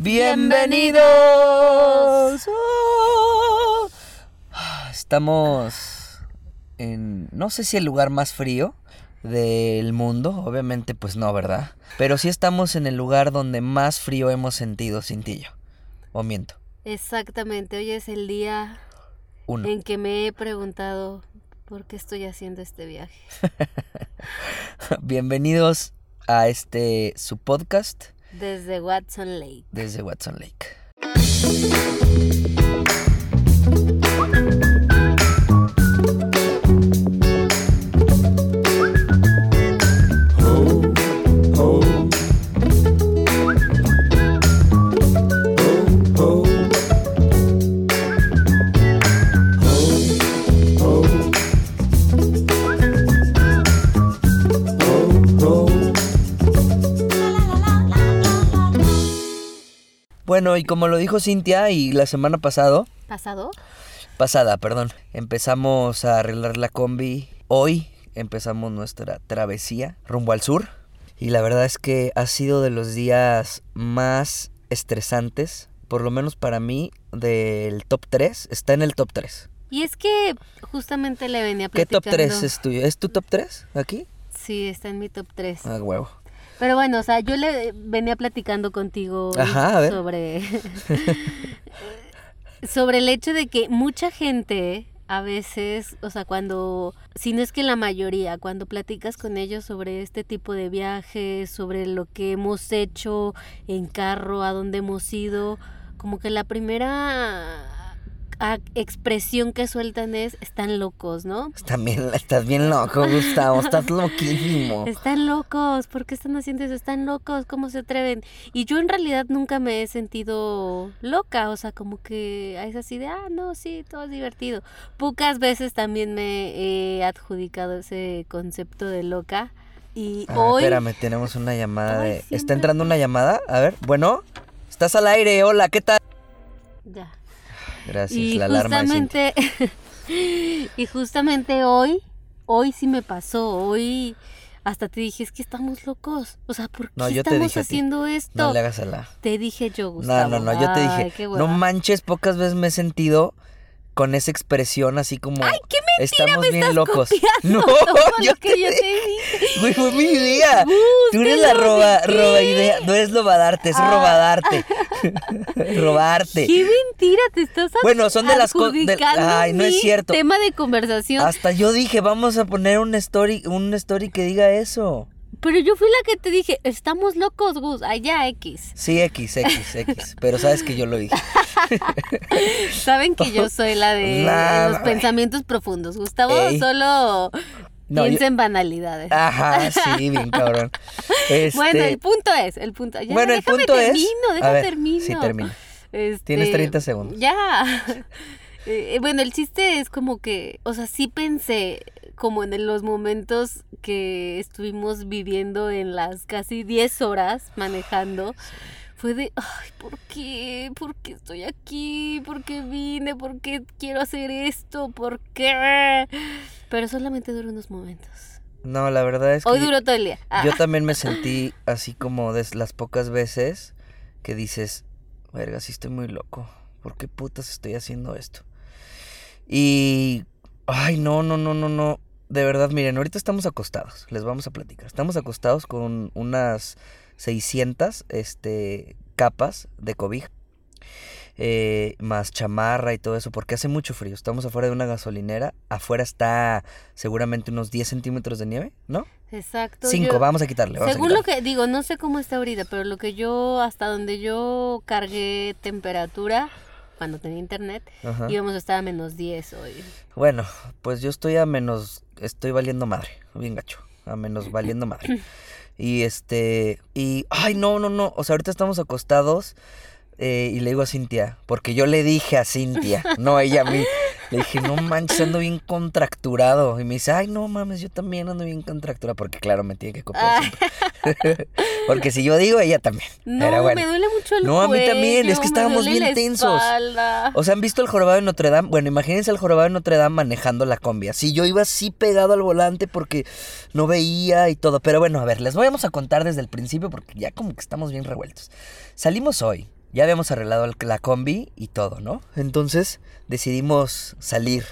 Bienvenidos. Oh. Estamos en, no sé si el lugar más frío del mundo, obviamente pues no, ¿verdad? Pero sí estamos en el lugar donde más frío hemos sentido, Cintillo. ¿O miento? Exactamente, hoy es el día Uno. en que me he preguntado por qué estoy haciendo este viaje. Bienvenidos a este su podcast Desde Watson Lake. desde Watson Lake. Bueno, y como lo dijo Cintia y la semana pasado, ¿Pasado? pasada, perdón, empezamos a arreglar la combi. Hoy empezamos nuestra travesía rumbo al sur. Y la verdad es que ha sido de los días más estresantes, por lo menos para mí, del top 3. Está en el top 3. Y es que justamente le venía ¿Qué platicando. top 3 es tuyo? ¿Es tu top 3 aquí? Sí, está en mi top 3. Ah, huevo. Pero bueno, o sea, yo le venía platicando contigo Ajá, sobre sobre el hecho de que mucha gente a veces, o sea, cuando si no es que la mayoría, cuando platicas con ellos sobre este tipo de viajes, sobre lo que hemos hecho en carro, a dónde hemos ido, como que la primera expresión que sueltan es están locos, ¿no? Estás bien, estás bien loco, Gustavo. Estás loquísimo. Están locos, ¿por qué están haciendo eso? Están locos, ¿cómo se atreven? Y yo en realidad nunca me he sentido loca, o sea, como que es así de, ah, no, sí, todo es divertido. Pocas veces también me he adjudicado ese concepto de loca. Y Ah, hoy... espérame, tenemos una llamada Ay, de... ¿Está entrando una llamada? A ver, bueno. Estás al aire, hola, ¿qué tal? Ya. Gracias, Y la alarma justamente, y justamente hoy, hoy sí me pasó, hoy hasta te dije, es que estamos locos. O sea, ¿por qué No, yo te estamos dije a ti, haciendo esto? No le hagas a la... Te dije yo, No, Gustavo. no, no, yo te dije, no manches, pocas veces me he sentido con esa expresión así como... ¡Ay, qué Estamos me bien estás locos. No, yo que te yo te dije. Güey, fue mi idea. Tú eres la roba, ¿de roba idea. No es robadarte, es Ah. robadarte. Robarte. Qué mentira, te estás Bueno, son de las co- de- adjudicando Ay, no es cierto. tema de conversación. Hasta yo dije, vamos a poner un story, un story que diga eso. Pero yo fui la que te dije, estamos locos, Gus. Allá, X. Sí, X, X, X. Pero sabes que yo lo dije. Saben que yo soy la de los pensamientos profundos. Gustavo Ey. solo No, piensa yo- en banalidades. Ajá, sí, bien cabrón. Este, Bueno, el punto es, el punto. Ya, bueno, el déjame punto es. termino, déjame ver, termino. Sí, termina. Este, Tienes 30 segundos. Ya. Eh, bueno, el chiste es como que, o sea, sí pensé como en los momentos que estuvimos viviendo en las casi 10 horas manejando. Fue de, ay, ¿por qué? ¿Por qué estoy aquí? ¿Por qué vine? ¿Por qué quiero hacer esto? ¿Por qué? Pero solamente duró unos momentos. No, la verdad es que Hoy duró todo el día. Ah, yo también me sentí así como de las pocas veces que dices, verga, sí estoy muy loco. ¿Por qué putas estoy haciendo esto? Y, ay, no, no, no, no, no. De verdad, miren, ahorita estamos acostados, les vamos a platicar. Estamos acostados con unas 600 este, capas de cobija, eh, más chamarra y todo eso, porque hace mucho frío. Estamos afuera de una gasolinera, afuera está seguramente unos 10 centímetros de nieve, ¿no? Exacto. 5, yo- vamos a quitarle. Vamos a Según lo que digo, no sé cómo está ahorita, pero lo que yo, hasta donde yo cargué temperatura, cuando tenía internet, Ajá. íbamos a estar a menos 10 hoy. Bueno, pues yo estoy a menos, estoy valiendo madre, bien gacho, a menos valiendo madre. Y este, y, ay, no, no, no, o sea, ahorita estamos acostados eh, y le digo a Cintia, porque yo le dije a Cintia, no ella a mí, le dije, no manches, ando bien contracturado. Y me dice, ay, no mames, yo también ando bien contracturado, porque claro, me tiene que copiar Ah. siempre. porque si yo digo, ella también. No, Pero bueno. me duele mucho el No, a mí también, es que estábamos bien tensos. O sea, ¿han visto el jorobado de Notre Dame? Bueno, imagínense al jorobado de Notre Dame manejando la combi. Así yo iba así pegado al volante porque no veía y todo. Pero bueno, a ver, les vamos a contar desde el principio porque ya como que estamos bien revueltos. Salimos hoy Ya habíamos arreglado la combi y todo, ¿no? Entonces decidimos salir.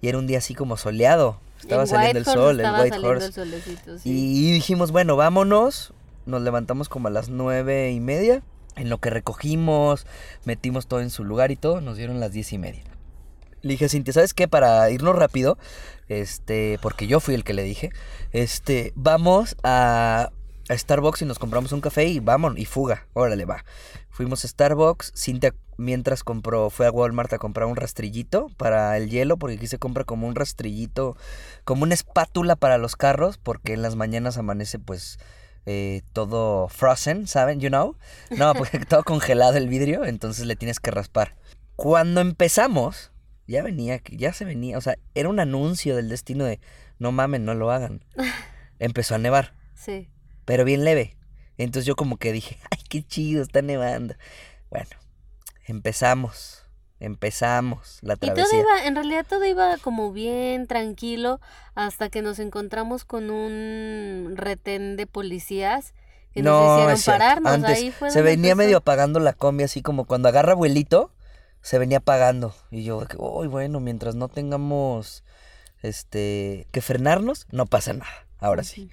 Y era un día así como soleado. Estaba En saliendo el sol, el White Horse. el solecito, sí. Y dijimos, bueno, vámonos. Nos levantamos como a las nueve y media. En lo que recogimos, metimos todo en su lugar y todo, nos dieron las diez y media. Le dije a Cintia, ¿sabes qué? Para irnos rápido, este, porque yo fui el que le dije, este, vamos a, a Starbucks y nos compramos un café y vamos, y fuga, órale, va. Fuimos a Starbucks, Cintia mientras compró, fue a Walmart a comprar un rastrillito para el hielo, porque aquí se compra como un rastrillito, como una espátula para los carros, porque en las mañanas amanece pues eh, todo frozen, ¿saben? You know? No, porque todo congelado el vidrio, entonces le tienes que raspar. Cuando empezamos, ya venía, ya se venía, o sea, era un anuncio del destino de no mamen, no lo hagan. Empezó a nevar, Sí. Pero bien leve. Entonces yo como que dije, ay, qué chido, está nevando. Bueno, empezamos, empezamos la Y todo travesía. iba, en realidad todo iba como bien tranquilo hasta que nos encontramos con un retén de policías que nos No, hicieron es cierto. pararnos. Antes Ahí fue se venía empezó. medio apagando la combi, así como cuando agarra abuelito, se venía apagando. Y yo, "Uy, bueno, mientras no tengamos este que frenarnos, no pasa nada. Ahora sí.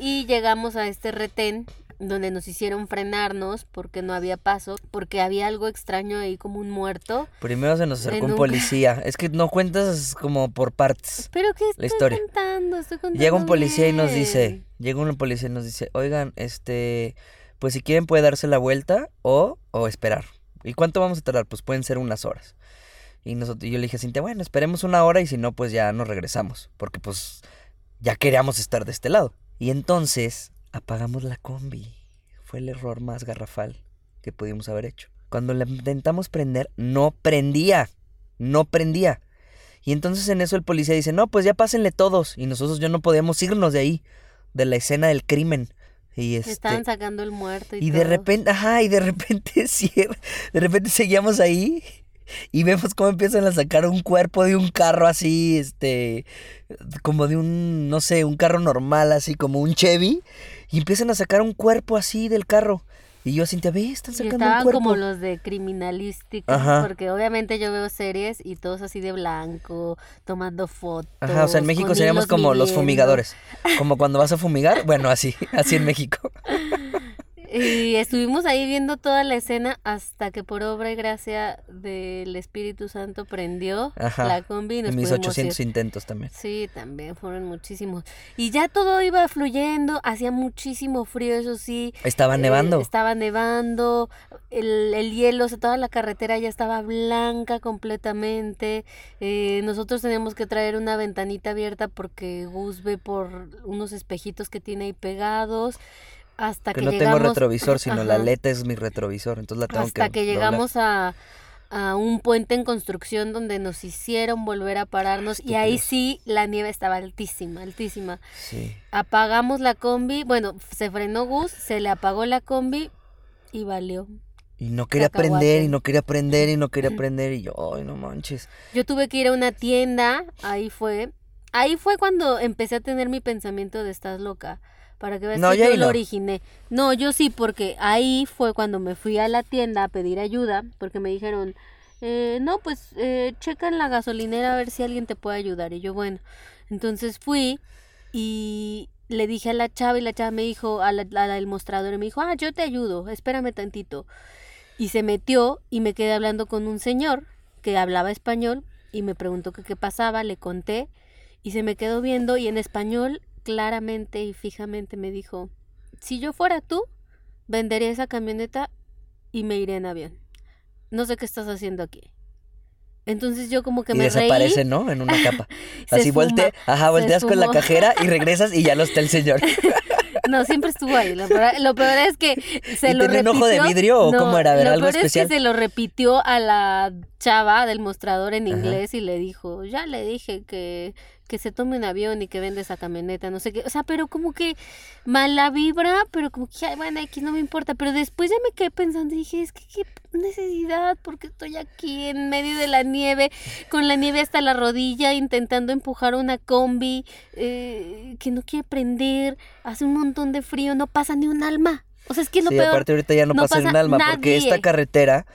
Y llegamos a este retén donde nos hicieron frenarnos porque no había paso, porque había algo extraño ahí como un muerto. Primero se nos acercó un policía. Es que no cuentas como por partes. Pero ¿qué estoy historia. contando? Estoy contando Llega un policía y nos dice, llega un policía y nos dice, oigan, este, pues si quieren puede darse la vuelta o, o esperar. ¿Y cuánto vamos a tardar? Pues pueden ser unas horas. Y nosotros, yo le dije a Cintia, bueno, esperemos una hora y si no, pues ya nos regresamos. Porque pues ya queríamos estar de este lado. Y entonces apagamos la combi. Fue el error más garrafal que pudimos haber hecho. Cuando la intentamos prender, no prendía. No prendía. Y entonces en eso el policía dice, no, pues ya pásenle todos. Y nosotros ya no podíamos irnos de ahí, de la escena del crimen. Y este, Estaban sacando el muerto y, y de repente, ajá, y de repente, de repente seguíamos ahí y vemos cómo empiezan a sacar un cuerpo de un carro así, este, como de un, no sé, un carro normal, así como un Chevy, y empiezan a sacar un cuerpo así del carro. Y yo así, ve, están Y sacando un estaban cuerpo. como los de criminalística, Ajá. porque obviamente yo veo series y todos así de blanco, tomando fotos. Ajá, o sea, en México seríamos como los midiendo. fumigadores. Como cuando vas a fumigar, bueno, así, así en México. Y estuvimos ahí viendo toda la escena hasta que por obra y gracia del Espíritu Santo prendió Ajá. la combi y nos En mis pudimos 800 ir. intentos también. Sí, también fueron muchísimos. Y ya todo iba fluyendo, hacía muchísimo frío, eso sí. Estaba Eh, nevando. estaba nevando, el, el hielo, o sea, toda la carretera ya estaba blanca completamente. Eh, nosotros teníamos que traer una ventanita abierta porque Gus ve por unos espejitos que tiene ahí pegados. Hasta que que no llegamos, tengo retrovisor, sino la aleta es mi retrovisor, entonces la tengo hasta que, llegamos a, a un puente en construcción donde nos hicieron volver a pararnos y ahí sí la nieve estaba altísima, altísima. Sí. Apagamos la combi, bueno, se frenó Gus, se le apagó la combi y valió. Y no quería Cacahuate. aprender, y no quería aprender, y no quería aprender, y yo, ay, no manches. Yo tuve que ir a una tienda, ahí fue. Ahí fue cuando empecé a tener mi pensamiento de estás loca. Para que veas No, que yo lo originé. No, yo sí, porque ahí fue cuando me fui a la tienda a pedir ayuda, porque me dijeron, eh, no, pues eh, checa en la gasolinera a ver si alguien te puede ayudar. Y yo, bueno, entonces fui y le dije a la chava y la chava me dijo, a la, a la del mostrador, y me dijo, ah, yo te ayudo, espérame tantito. Y se metió y me quedé hablando con un señor que hablaba español y me preguntó que qué pasaba, le conté y se me quedó viendo y en español claramente y fijamente me dijo, si yo fuera tú, vendería esa camioneta y me iré en avión. No sé qué estás haciendo aquí. Entonces yo como que y me desaparece, reí. ¿no? En una capa. Así esfuma, volte, ajá, volteas con la cajera y regresas y ya no está el señor. No, siempre estuvo ahí. Lo peor, lo peor es que se ¿Y lo repitió. un ojo de vidrio o cómo era? A ver, lo algo peor especial. es que se lo repitió a la chava del mostrador en Ajá. inglés y le dijo, ya le dije que, que se tome un avión y que vende esa camioneta, no sé qué. O sea, pero como que mala vibra, pero como que, ay, bueno, aquí no me importa. Pero después ya me quedé pensando y dije, es que qué necesidad, porque estoy aquí en medio de la nieve, con la nieve hasta la rodilla, intentando empujar una combi eh, que no quiere prender, hace un montón de frío, no pasa ni un alma. O sea, es que lo sí, peor. aparte ahorita ya no, no pasa, ni un alma, porque esta carretera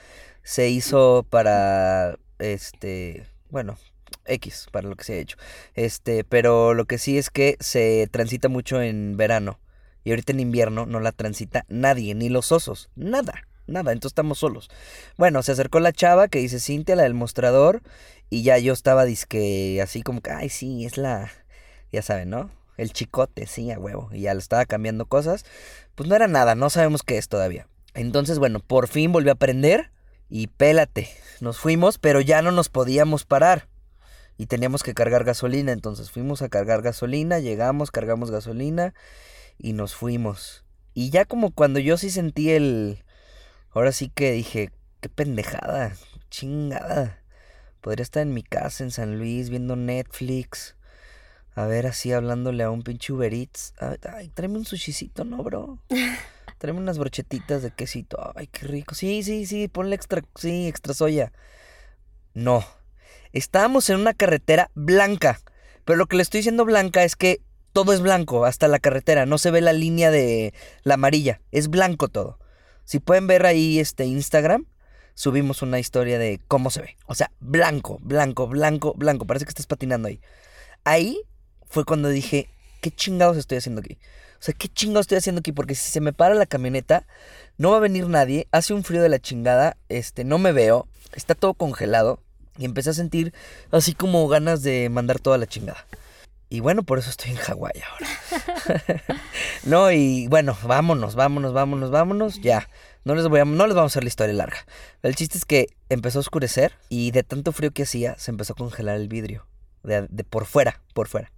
se hizo para, este, bueno, X, para lo que se ha hecho. Este, pero lo que sí es que se transita mucho en verano. Y ahorita en invierno no la transita nadie, ni los osos, nada, nada, entonces estamos solos. Bueno, se acercó la chava que dice Cintia, la del mostrador, y ya yo estaba disque así como que, ay, sí, es la, ya saben, ¿no? El chicote, sí, a huevo. Y ya le estaba cambiando cosas. Pues no era nada, no sabemos qué es todavía. Entonces, bueno, por fin volvió a aprender y pélate. Nos fuimos, pero ya no nos podíamos parar. Y teníamos que cargar gasolina. Entonces fuimos a cargar gasolina, llegamos, cargamos gasolina y nos fuimos. Y ya como cuando yo sí sentí el... Ahora sí que dije, qué pendejada, chingada. Podría estar en mi casa en San Luis viendo Netflix. A ver, así hablándole a un pinche Uber Eats. Ay, tráeme un sushicito, ¿no, bro? Tráeme unas brochetitas de quesito. Ay, qué rico. Sí, sí, sí, ponle extra, sí, extra soya. No. Estábamos en una carretera blanca. Pero lo que le estoy diciendo blanca es que todo es blanco, hasta la carretera. No se ve la línea de la amarilla. Es blanco todo. Si pueden ver ahí este Instagram, subimos una historia de cómo se ve. O sea, blanco, blanco, blanco, blanco. Parece que estás patinando ahí. Ahí fue cuando dije, ¿qué chingados estoy haciendo aquí? O sea, ¿qué chingados estoy haciendo aquí? Porque si se me para la camioneta, no va a venir nadie. Hace un frío de la chingada. Este, no me veo. Está todo congelado. Y empecé a sentir así como ganas de mandar toda la chingada. Y bueno, por eso estoy en Hawái ahora. no, y bueno, vámonos, vámonos, vámonos, vámonos. Ya. No les, voy a, no les vamos a hacer la historia larga. El chiste es que empezó a oscurecer y de tanto frío que hacía, se empezó a congelar el vidrio. De, de por fuera, por fuera.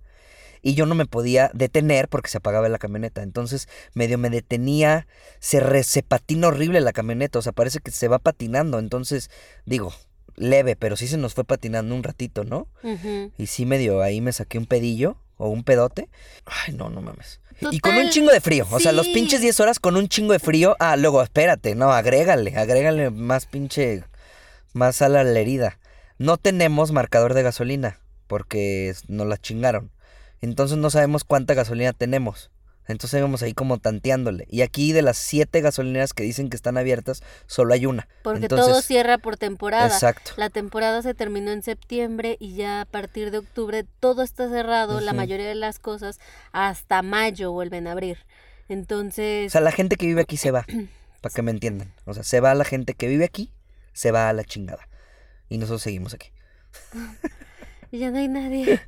Y yo no me podía detener porque se apagaba la camioneta. Entonces medio me detenía. Se, re, se patina horrible la camioneta. O sea, parece que se va patinando. Entonces, digo, leve, pero sí se nos fue patinando un ratito, ¿no? Y sí medio ahí me saqué un pedillo o un pedote. Ay, no, no mames. y con un chingo de frío. O sea, los pinches 10 horas con un chingo de frío. Ah, luego, espérate, no, agrégale, agrégale más pinche, más sal a la herida. No tenemos marcador de gasolina porque nos la chingaron. Entonces no sabemos cuánta gasolina tenemos. Entonces íbamos ahí como tanteándole. Y aquí de las siete gasolineras que dicen que están abiertas, solo hay una. Porque todo cierra por temporada. Exacto. La temporada se terminó en septiembre y ya a partir de octubre todo está cerrado, la mayoría de las cosas hasta mayo vuelven a abrir. O Entonces, sea, la gente que vive aquí se va, para que me entiendan. O sea, se va la gente que vive aquí, se va a la chingada. Y nosotros seguimos aquí. ya no hay nadie.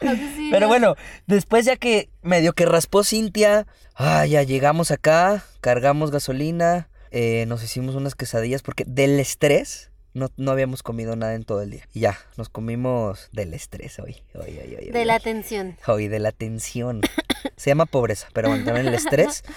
Pero bueno, después ya que medio que raspó Cintia, ah, ya llegamos acá, cargamos gasolina, eh, nos hicimos unas quesadillas porque del estrés no, no habíamos comido nada en todo el día. Y ya, nos comimos del estrés hoy. hoy, hoy, hoy, de la tensión. Hoy, de la tensión. Se llama pobreza, pero bueno, también el estrés.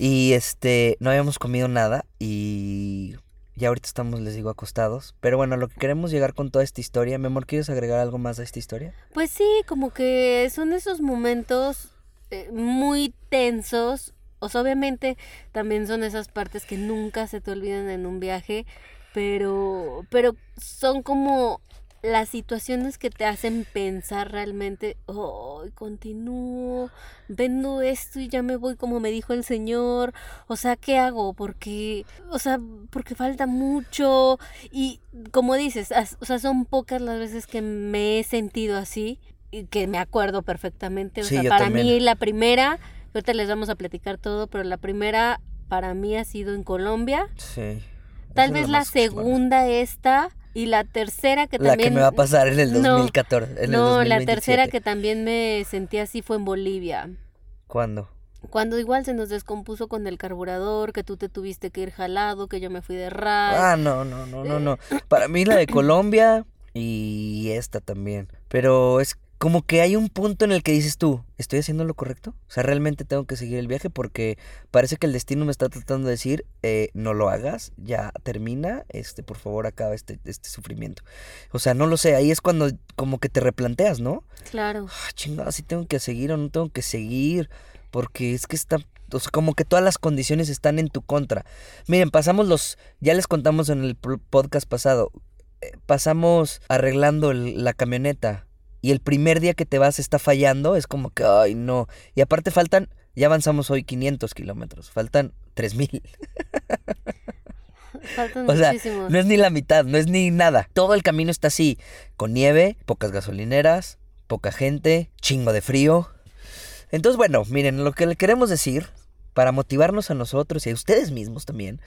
Y este, no habíamos comido nada y ya ahorita estamos, les digo, acostados. Pero bueno, lo que queremos llegar con toda esta historia, mi amor, ¿quieres agregar algo más a esta historia? Pues sí, como que son esos momentos eh, muy tensos. O sea, obviamente también son esas partes que nunca se te olvidan en un viaje, pero, pero son como las situaciones que te hacen pensar realmente, oh, continúo, vendo esto y ya me voy como me dijo el señor, o sea, ¿qué hago? Porque, o sea, porque falta mucho y como dices, as- o sea, son pocas las veces que me he sentido así y que me acuerdo perfectamente, o Sí, sea, para también. mí la primera, ahorita les vamos a platicar todo, pero la primera para mí ha sido en Colombia, Sí. tal vez la segunda esta y la tercera que La también que me va a pasar en el No, 2014. en el no, la 2027. tercera que también me sentí así fue en Bolivia. ¿Cuándo? Cuando igual se nos descompuso con el carburador, que tú te tuviste que ir jalado, que yo me fui de ride. Ah, no, no, no, no, no. Para mí la de Colombia y esta también. Pero es como que hay un punto en el que dices tú, ¿estoy haciendo lo correcto? O sea, realmente tengo que seguir el viaje porque parece que el destino me está tratando de decir, eh, no lo hagas, ya termina, este, por favor acaba este, este sufrimiento. O sea, no lo sé, ahí es cuando como que te replanteas, ¿no? Claro. ah, chingada, si tengo que seguir o no tengo que seguir, porque es que está, o sea, como que todas las condiciones están en tu contra. Miren, pasamos los, ya les contamos en el podcast pasado, eh, pasamos arreglando el- la camioneta y el primer día que te vas está fallando, es como que, ay, no. Y aparte faltan, ya avanzamos hoy 500 kilómetros, faltan 3000. Faltan O sea, muchísimos. no es ni la mitad, no es ni nada. Todo el camino está así, con nieve, pocas gasolineras, poca gente, chingo de frío. Entonces, bueno, miren, lo que le queremos decir, para motivarnos a nosotros y a ustedes mismos también,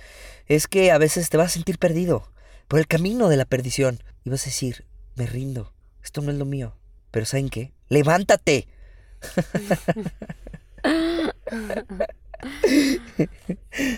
es que a veces te vas a sentir perdido por el camino de la perdición y vas a decir, me rindo, esto no es lo mío. Pero ¿saben qué? Levántate.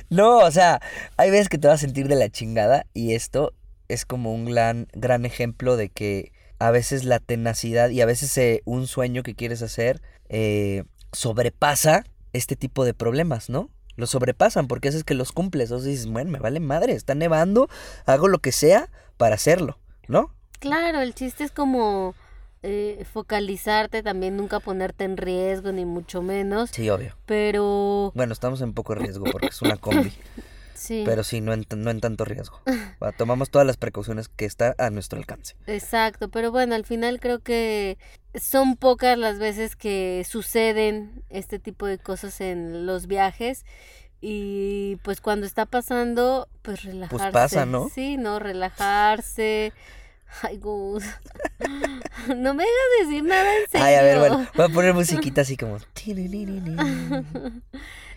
No, o sea, hay veces que te vas a sentir de la chingada y esto es como un gran, gran ejemplo de que a veces la tenacidad y a veces eh, un sueño que quieres hacer eh, sobrepasa este tipo de problemas, ¿no? Lo sobrepasan porque haces que los cumples. Sea, dices, bueno, me vale madre, está nevando, hago lo que sea para hacerlo, ¿no? Claro, el chiste es como eh, focalizarte, también nunca ponerte en riesgo, ni mucho menos. Sí, obvio. Pero Bueno, estamos en poco riesgo porque es una combi, sí, pero sí, no en, no en tanto riesgo. Tomamos todas las precauciones que está a nuestro alcance. exacto. Pero bueno, al final creo que son pocas las veces que suceden este tipo de cosas en los viajes. Y pues cuando está pasando, pues relajarse. pasa, ¿no? Sí, no, relajarse. Ay, Gus. No me hagas decir nada en serio. Ay, a ver, bueno, voy a poner musiquita así como...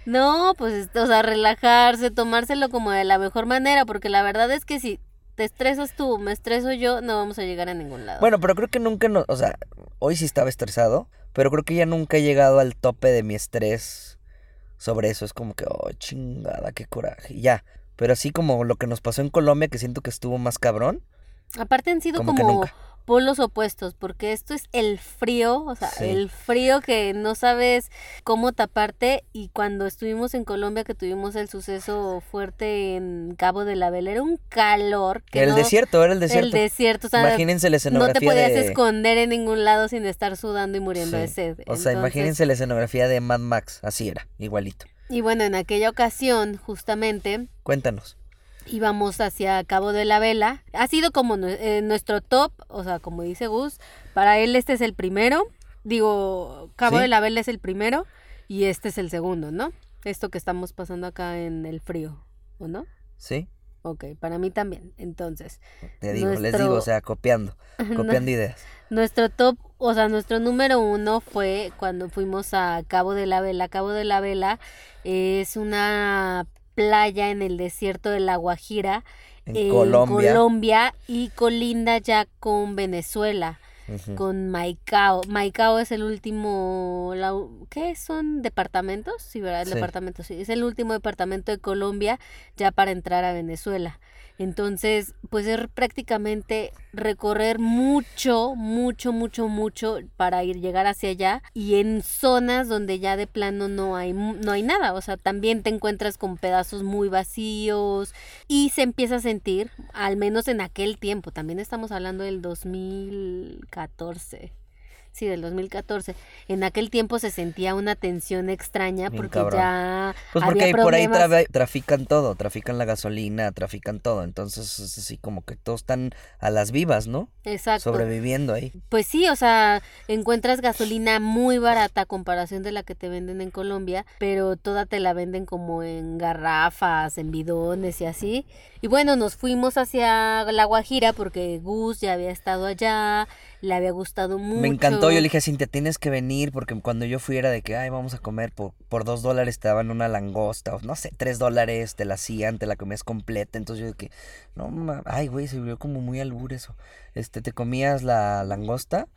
No, pues, o sea, relajarse, tomárselo como de la mejor manera, porque la verdad es que si te estresas tú, me estreso yo, no vamos a llegar a ningún lado. Bueno, pero creo que nunca, no, o sea, hoy sí estaba estresado, pero creo que ya nunca he llegado al tope de mi estrés sobre eso. Es como que, oh, chingada, qué coraje. y Ya, pero así como lo que nos pasó en Colombia, que siento que estuvo más cabrón. Aparte han sido como polos opuestos, porque esto es el frío, o sea, Sí. el frío que no sabes cómo taparte y cuando estuvimos en Colombia que tuvimos el suceso fuerte en Cabo de la Vela, era un calor que el no- desierto, era el desierto. El desierto, o sea, imagínense la no escenografía te podías de... esconder en ningún lado sin estar sudando y muriendo de sed. O sea, imagínense la escenografía de Mad Max, así era, igualito. Y bueno, en aquella ocasión, justamente, Cuéntanos. Íbamos hacia Cabo de la Vela. Ha sido como eh, nuestro top, o sea, como dice Gus, para él este es el primero. Digo, Cabo Sí. de la Vela es el primero y este es el segundo, ¿no? Esto que estamos pasando acá en el frío, ¿o no? ¿Sí? Ok, para mí también. Entonces, Te digo, les Nuestro- digo, o sea, copiando, copiando ideas. Nuestro top, o sea, nuestro número uno fue cuando fuimos a Cabo de la Vela. Cabo de la Vela es una playa en el desierto de La Guajira, En Colombia. Colombia y colinda ya con Venezuela, con Maicao. Maicao es el último, la ¿qué son? ¿Departamentos? Sí, ¿verdad? El Sí. departamento, sí. Es el último departamento de Colombia ya para entrar a Venezuela. Entonces, pues es prácticamente recorrer mucho, mucho, mucho, mucho para ir llegar hacia allá y en zonas donde ya de plano no hay no hay nada, o sea, también te encuentras con pedazos muy vacíos y se empieza a sentir, al menos en aquel tiempo, también estamos hablando del 2014. Sí, del 2014. En aquel tiempo se sentía una tensión extraña Bien porque cabrón. ya Pues porque había por ahí traba- trafican todo, trafican la gasolina, trafican todo. Entonces es así como que todos están a las vivas, ¿no? Exacto. Sobreviviendo ahí. Pues sí, o sea, encuentras gasolina muy barata a comparación de la que te venden en Colombia, pero toda te la venden como en garrafas, en bidones y así. Y bueno, nos fuimos hacia La Guajira porque Gus ya había estado allá, le había gustado mucho. Me encantó, yo le dije a Cintia, tienes que venir porque cuando yo fui era de que, ay, vamos a comer por, por dos dólares te daban una langosta, o no sé, tres dólares te la hacían, te la comías completa. Entonces yo de que, no, ay, güey, se vio como muy albur eso. Este, te comías la langosta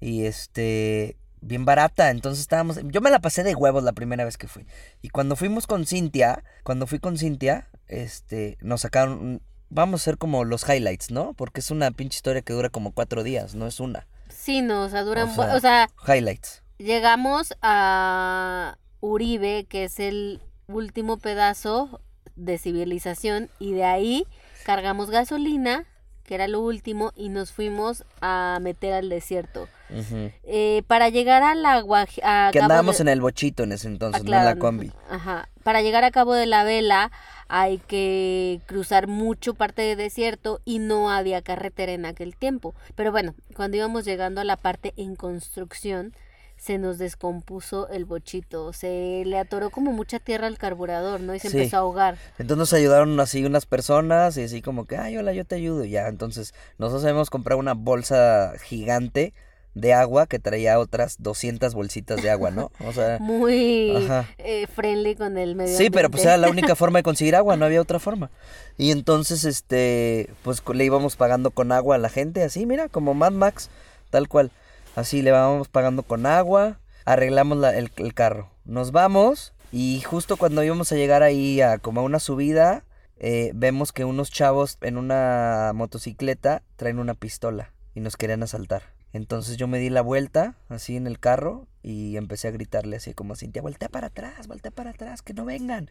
y este, bien barata. Entonces estábamos, yo me la pasé de huevos la primera vez que fui. Y cuando fuimos con Cintia, cuando fui con Cintia, este, nos sacaron, vamos a hacer como los highlights, ¿no? Porque es una pinche historia que dura como cuatro días, no es una. Sí, no, o sea, duran... O bu- sea, o sea, Highlights. llegamos a Uribe, que es el último pedazo de civilización, y de ahí cargamos gasolina, que era lo último, y nos fuimos a meter al desierto. Eh, para llegar a la a Que andábamos de- en el bochito en ese entonces, no en la combi. Ajá. Para llegar a Cabo de la Vela hay que cruzar mucho parte de desierto y no había carretera en aquel tiempo. Pero bueno, cuando íbamos llegando a la parte en construcción, se nos descompuso el bochito. Se le atoró como mucha tierra al carburador, ¿no? Y se Sí. empezó a ahogar. Entonces nos ayudaron así unas personas y así como que, ay, hola, yo te ayudo. Y ya, entonces nosotros habíamos comprado una bolsa gigante de agua que traía otras 200 bolsitas de agua, ¿no? O sea, Muy eh, friendly con el medio sí, pero pues era la única forma de conseguir agua, no había otra forma. Y entonces, este, pues le íbamos pagando con agua a la gente, así, mira, como Mad Max, tal cual. Así le íbamos pagando con agua, arreglamos la- el, el carro. Nos vamos y justo cuando íbamos a llegar ahí a como a una subida, eh, vemos que unos chavos en una motocicleta traen una pistola y nos querían asaltar. Entonces yo me di la vuelta así en el carro y empecé a gritarle así como a Cintia, voltea para atrás, voltea para atrás, que no vengan.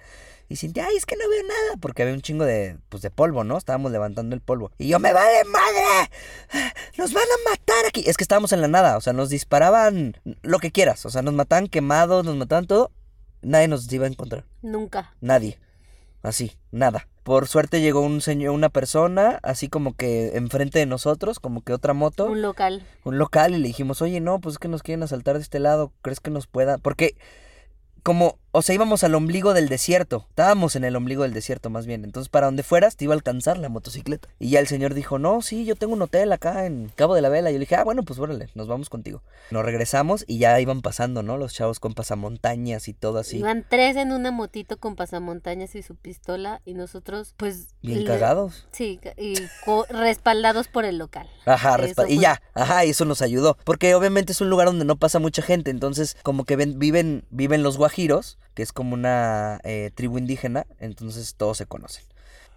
Y Cintia, ay, es que no veo nada, porque había un chingo de, pues, de polvo, ¿no? Estábamos levantando el polvo. Y yo, me vale madre, nos van a matar aquí. Es que estábamos en la nada, o sea, nos disparaban lo que quieras, o sea, nos mataban quemados, nos mataban todo. Nadie nos iba a encontrar, Nunca. nadie. Así, nada. Por suerte llegó un señor, una persona, así como que enfrente de nosotros, como que otra moto Un local. un local y le dijimos, oye, no, pues es que nos quieren asaltar de este lado, ¿crees que nos pueda? Porque como, o sea, íbamos al ombligo del desierto, estábamos en el ombligo del desierto más bien, entonces para donde fueras te iba a alcanzar la motocicleta. Y ya el señor dijo, no, sí, yo tengo un hotel acá en Cabo de la Vela. Y yo le dije, ah, bueno, pues órale, nos vamos contigo. Nos regresamos y ya iban pasando, ¿no? Los chavos con pasamontañas y todo así. Iban tres en una motito con pasamontañas y su pistola y nosotros, pues... Bien le- cagados. Sí, y respaldados por el local. Ajá, Eso respa- y ya, ajá, y eso nos ayudó. Porque obviamente es un lugar donde no pasa mucha gente. Entonces, como que ven- viven, viven los guajiros, que es como una eh, tribu indígena. Entonces todos se conocen.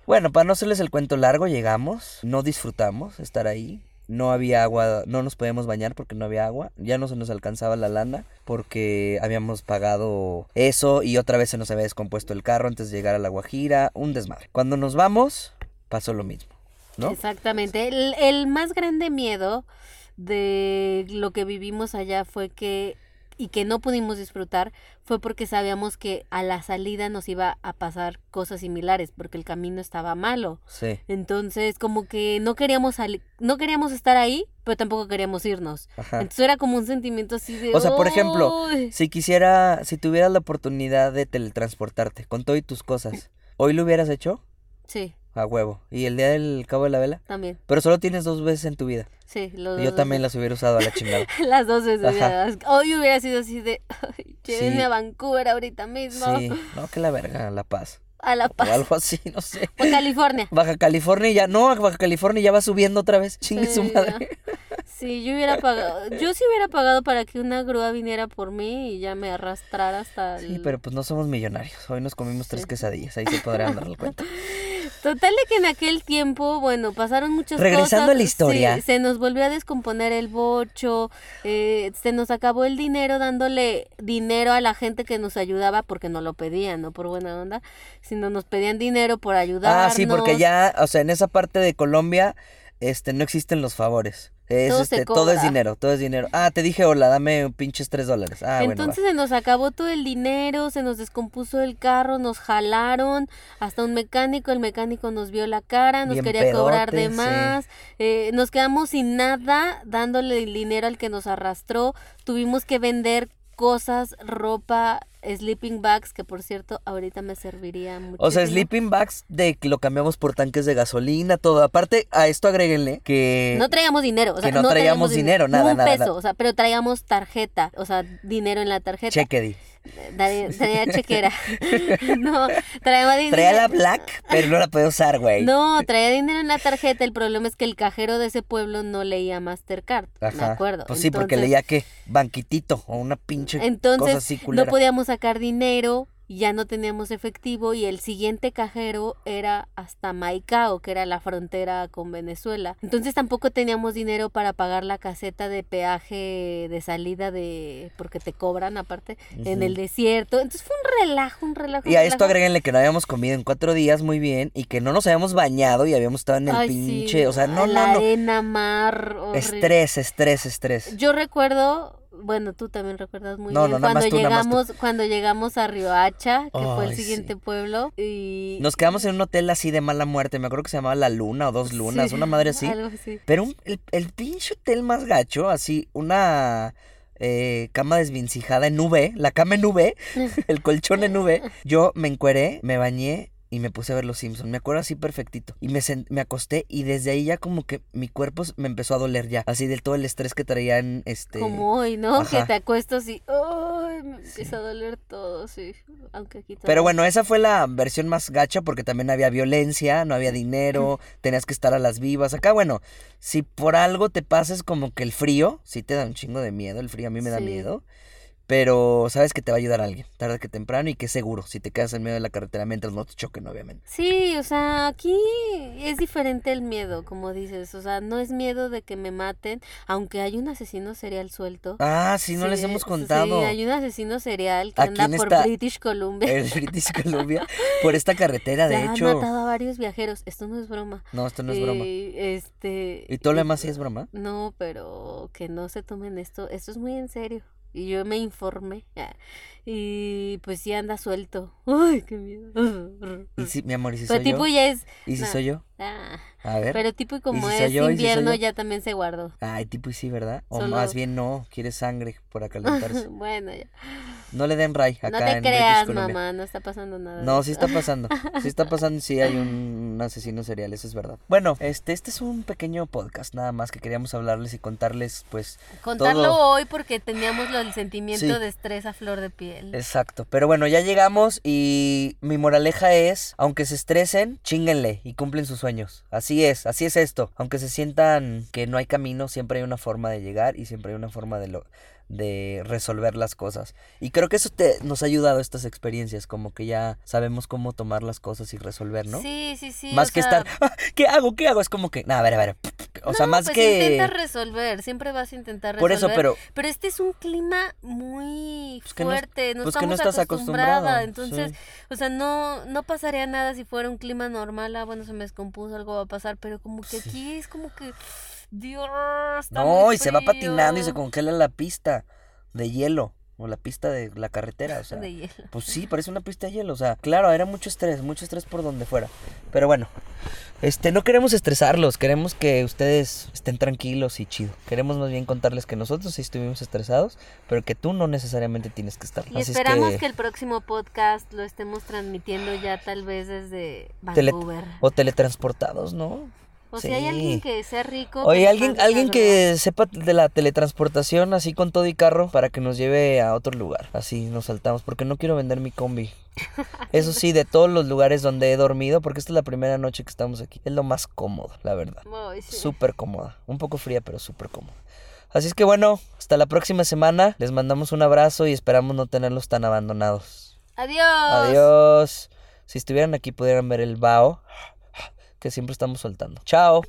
Bueno, para no hacerles el cuento largo, llegamos, no disfrutamos estar ahí. No había agua, no nos podíamos bañar porque no había agua. Ya no se nos alcanzaba la lana porque habíamos pagado eso y otra vez se nos había descompuesto el carro antes de llegar a la Guajira. Un desmadre. Cuando nos vamos, pasó lo mismo, ¿no? Exactamente. El, el más grande miedo de lo que vivimos allá fue que y que no pudimos disfrutar fue porque sabíamos que a la salida nos iba a pasar cosas similares porque el camino estaba malo. Sí. Entonces, como que no queríamos no queríamos estar ahí, pero tampoco queríamos irnos. Ajá. Entonces era como un sentimiento así de O sea, por ejemplo. Si quisiera, si tuvieras la oportunidad de teletransportarte con todo y tus cosas, ¿hoy lo hubieras hecho? Sí, A huevo. ¿Y el día del cabo de la vela? también. Pero solo tienes dos veces en tu vida. Sí, los Yo dos también veces. las hubiera usado a la chingada. Las dos veces. Hoy hubiera sido así de, "Ay, llévenme Sí. a Vancouver ahorita mismo. Sí, no, que la verga, La Paz. A La O Paz. algo así, no sé. O California. Baja California ya, no, Baja California ya va subiendo otra vez. Chingue su Sí, madre. Sí, yo hubiera pagado. Yo sí hubiera pagado para que una grúa viniera por mí y ya me arrastrara hasta el. Sí, pero pues no somos millonarios. Hoy nos comimos tres Sí. quesadillas. Ahí se podrán dar cuenta. Total de que en aquel tiempo, bueno, pasaron muchas Regresando cosas. a la historia. Sí, se nos volvió a descomponer el bocho, eh, se nos acabó el dinero dándole dinero a la gente que nos ayudaba porque no lo pedían, no por buena onda, sino nos pedían dinero por ayudarnos. Ah, sí, porque ya, o sea, en esa parte de Colombia, este, no existen los favores. Es, Todo se este, todo es dinero, todo es dinero. Ah, te dije, hola, dame pinches tres dólares. Ah, bueno. Entonces se nos acabó todo el dinero, se nos descompuso el carro, nos jalaron hasta un mecánico, el mecánico nos vio la cara, nos Bien quería cobrar de sí. más, eh, nos quedamos sin nada dándole el dinero al que nos arrastró, tuvimos que vender cosas, ropa, sleeping bags, que por cierto ahorita me serviría mucho. O sea, sleeping bags de que lo cambiamos por tanques de gasolina, todo. Aparte, a esto agréguenle que... No traíamos dinero, o sea, que no traíamos dinero, ni nada, un nada, peso, nada. o sea, pero traíamos tarjeta, o sea, dinero en la tarjeta. Cheque. Traía, chequera. no, traía dinero. Traía la black, pero no la puede usar, güey. No, traía dinero en la tarjeta. El problema es que el cajero de ese pueblo no leía Mastercard. Me Ajá. acuerdo. Pues sí, porque leía que banquitito o una pinche cosa Entonces, así no culera. podíamos sacar dinero, ya no teníamos efectivo y el siguiente cajero era hasta Maicao, que era la frontera con Venezuela. Entonces tampoco teníamos dinero para pagar la caseta de peaje de salida de porque te cobran aparte en el desierto. Entonces fue un relajo, un relajo. Y a esto agréguenle que no habíamos comido en cuatro días muy bien y que no nos habíamos bañado y habíamos estado en el Ay, pinche, sí, o sea, no, la no, no. arena, mar, horrible. Estrés, estrés, estrés. Yo recuerdo, bueno, tú también recuerdas muy No, bien no, cuando tú, llegamos, cuando llegamos a Riohacha, que fue el siguiente sí. pueblo, y Nos quedamos en un hotel así de mala muerte, me acuerdo que se llamaba La Luna o Dos Lunas, Sí, una madre así. Algo así. Pero un- el, el pinche hotel más gacho, así, una eh, cama desvincijada en V, la cama en V, el colchón en V. Yo me encueré, me bañé y me puse a ver Los Simpsons. Me acuerdo así perfectito. Y me, me acosté y desde ahí ya como que mi cuerpo me empezó a doler ya. Así del todo el estrés que traía en este... Como hoy, ¿no? Que te acuestas y me empieza a doler todo, sí. Aunque aquí Pero bueno, esa fue la versión más gacha porque también había violencia, no había dinero, tenías que estar a las vivas. Acá, bueno, si por algo te pases como que el frío, sí te da un chingo de miedo, el frío a mí me da miedo. Pero sabes que te va a ayudar alguien, tarde que temprano y que es seguro, si te quedas en medio de la carretera mientras no te choquen, obviamente. Sí, o sea, aquí es diferente el miedo, como dices. O sea, no es miedo de que me maten, aunque hay un asesino serial suelto. Ah, sí, no les hemos contado. Sí, hay un asesino serial que ¿A anda por está? British Columbia. El British Columbia, por esta carretera, de ha hecho. matado a varios viajeros. Esto no es broma. No, esto no es broma. Este. ¿Y todo lo demás sí es broma? No, pero que no se tomen esto. Esto es muy en serio. Y yo me informé. ah, Y pues sí anda suelto. Ay, qué miedo. Y sí, mi amor, ¿y si Pero soy tipo yo? ya es. ¿Y si no. soy yo? Ah, A ver. pero tipo y como si soy es yo? ¿Y si invierno ya también se guardó. Ay, tipo y sí, ¿verdad? O Solo- más bien no, quiere sangre para calentarse. bueno, ya. No le den ray acá No te en creas, mamá, no está pasando nada. No, sí está pasando. Sí está pasando y sí hay un asesino serial, eso es verdad. Bueno, este, este es un pequeño podcast nada más que queríamos hablarles y contarles, pues, Contarlo todo. hoy porque teníamos del sentimiento Sí. de estrés a flor de piel. Exacto. Pero bueno, ya llegamos y mi moraleja es, aunque se estresen, chinguenle y cumplen sus sueños. Así es, así es esto. Aunque se sientan que no hay camino, siempre hay una forma de llegar y siempre hay una forma de lo de resolver las cosas. Y creo que eso te, nos ha ayudado estas experiencias, como que ya sabemos cómo tomar las cosas y resolver, ¿no? Sí, sí, sí. más que sea, estar, "Ah, ¿qué hago? ¿Qué hago? Es como que, nada, a ver, a ver. O sea, no, más pues que... intentas resolver, siempre vas a intentar resolver. Por eso, pero... Pero este es un clima muy Pues no- fuerte, no pues que no estamos estás acostumbrada, entonces, sí. o sea, no no pasaría nada si fuera un clima normal, ah, bueno, se me descompuso, algo va a pasar, pero como que Sí. aquí es como que Dios, No, y se va patinando y se congela la pista de hielo. O la pista de la carretera, o sea. de hielo. Pues sí, parece una pista de hielo. O sea, claro, era mucho estrés, mucho estrés por donde fuera. Pero bueno, este, no queremos estresarlos, queremos que ustedes estén tranquilos y chido. Queremos más bien contarles que nosotros sí estuvimos estresados, pero que tú no necesariamente tienes que estar. Y Así es esperamos que... el próximo podcast lo estemos transmitiendo ya tal vez desde Tele- Vancouver. O teletransportados, ¿no? O si hay alguien que sea rico. Oye, pues, alguien, mándenos alguien algo. que sepa de la teletransportación así con todo y carro para que nos lleve a otro lugar. Así nos saltamos, porque no quiero vender mi combi. Eso sí, de todos los lugares donde he dormido, porque esta es la primera noche que estamos aquí. Es lo más cómodo, la verdad. Sí. Súper cómoda. Un poco fría, pero súper cómoda. Así es que bueno, hasta la próxima semana. Les mandamos un abrazo y esperamos no tenerlos tan abandonados. Adiós. Adiós. Si estuvieran aquí pudieran ver el bao que siempre estamos soltando. Chao.